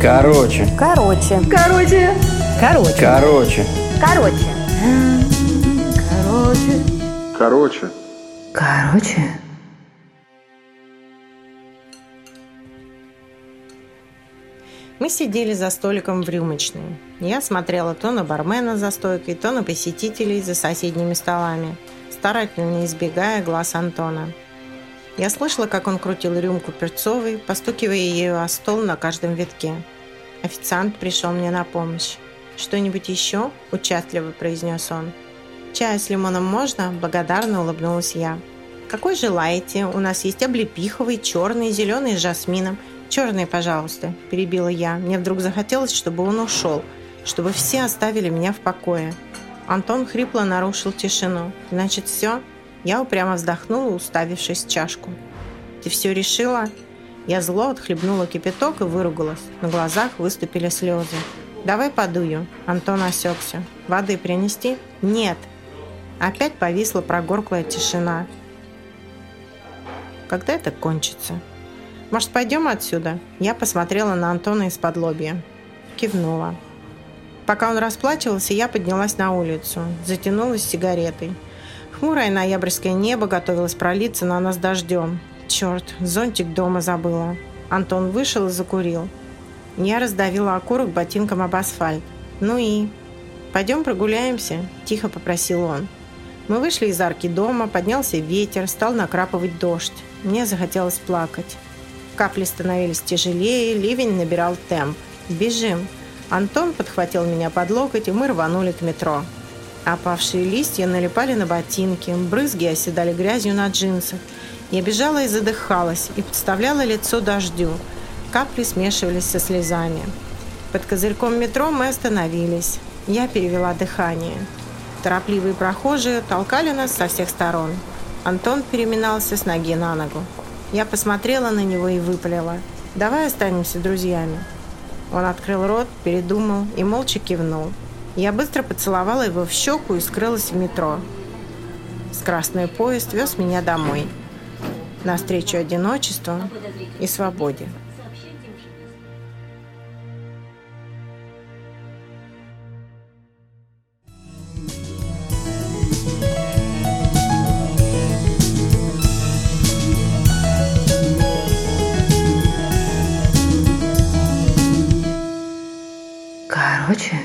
Короче. Короче. Короче. Короче. Короче. Короче. Короче. Короче. Короче. Мы сидели за столиком в рюмочной. Я смотрела то на бармена за стойкой, то на посетителей за соседними столами, старательно избегая глаз Антона. Я слышала, как он крутил рюмку перцовой, постукивая ее о стол на каждом витке. Официант пришел мне на помощь. «Что-нибудь еще?» – участливо произнес он. «Чай с лимоном можно?» – благодарно улыбнулась я. «Какой желаете? У нас есть облепиховый, черный, зеленый с жасмином. Черный, пожалуйста», – перебила я. Мне вдруг захотелось, чтобы он ушел, чтобы все оставили меня в покое. Антон хрипло нарушил тишину. «Значит, все?» Я упрямо вздохнула, уставившись в чашку. «Ты все решила?» Я зло отхлебнула кипяток и выругалась. На глазах выступили слезы. «Давай подую». Антон осекся. «Воды принести?» «Нет». Опять повисла прогорклая тишина. «Когда это кончится?» «Может, пойдем отсюда?» Я посмотрела на Антона из-под лобья. Кивнула. Пока он расплачивался, я поднялась на улицу. Затянулась сигаретой. Хмурое ноябрьское небо готовилось пролиться на нас дождем. Черт, зонтик дома забыла. Антон вышел и закурил. Я раздавила окурок ботинком об асфальт. «Ну и?» «Пойдем прогуляемся?» – тихо попросил он. Мы вышли из арки дома, поднялся ветер, стал накрапывать дождь. Мне захотелось плакать. Капли становились тяжелее, ливень набирал темп. «Бежим!» Антон подхватил меня под локоть, и мы рванули к метро. Опавшие листья налипали на ботинки, брызги оседали грязью на джинсах. Я бежала и задыхалась, и подставляла лицо дождю. Капли смешивались со слезами. Под козырьком метро мы остановились. Я перевела дыхание. Торопливые прохожие толкали нас со всех сторон. Антон переминался с ноги на ногу. Я посмотрела на него и выпалила. «Давай останемся друзьями». Он открыл рот, передумал и молча кивнул. Я быстро поцеловала его в щеку и скрылась в метро. Скоростной поезд вез меня домой. Навстречу одиночеству и свободе. Короче.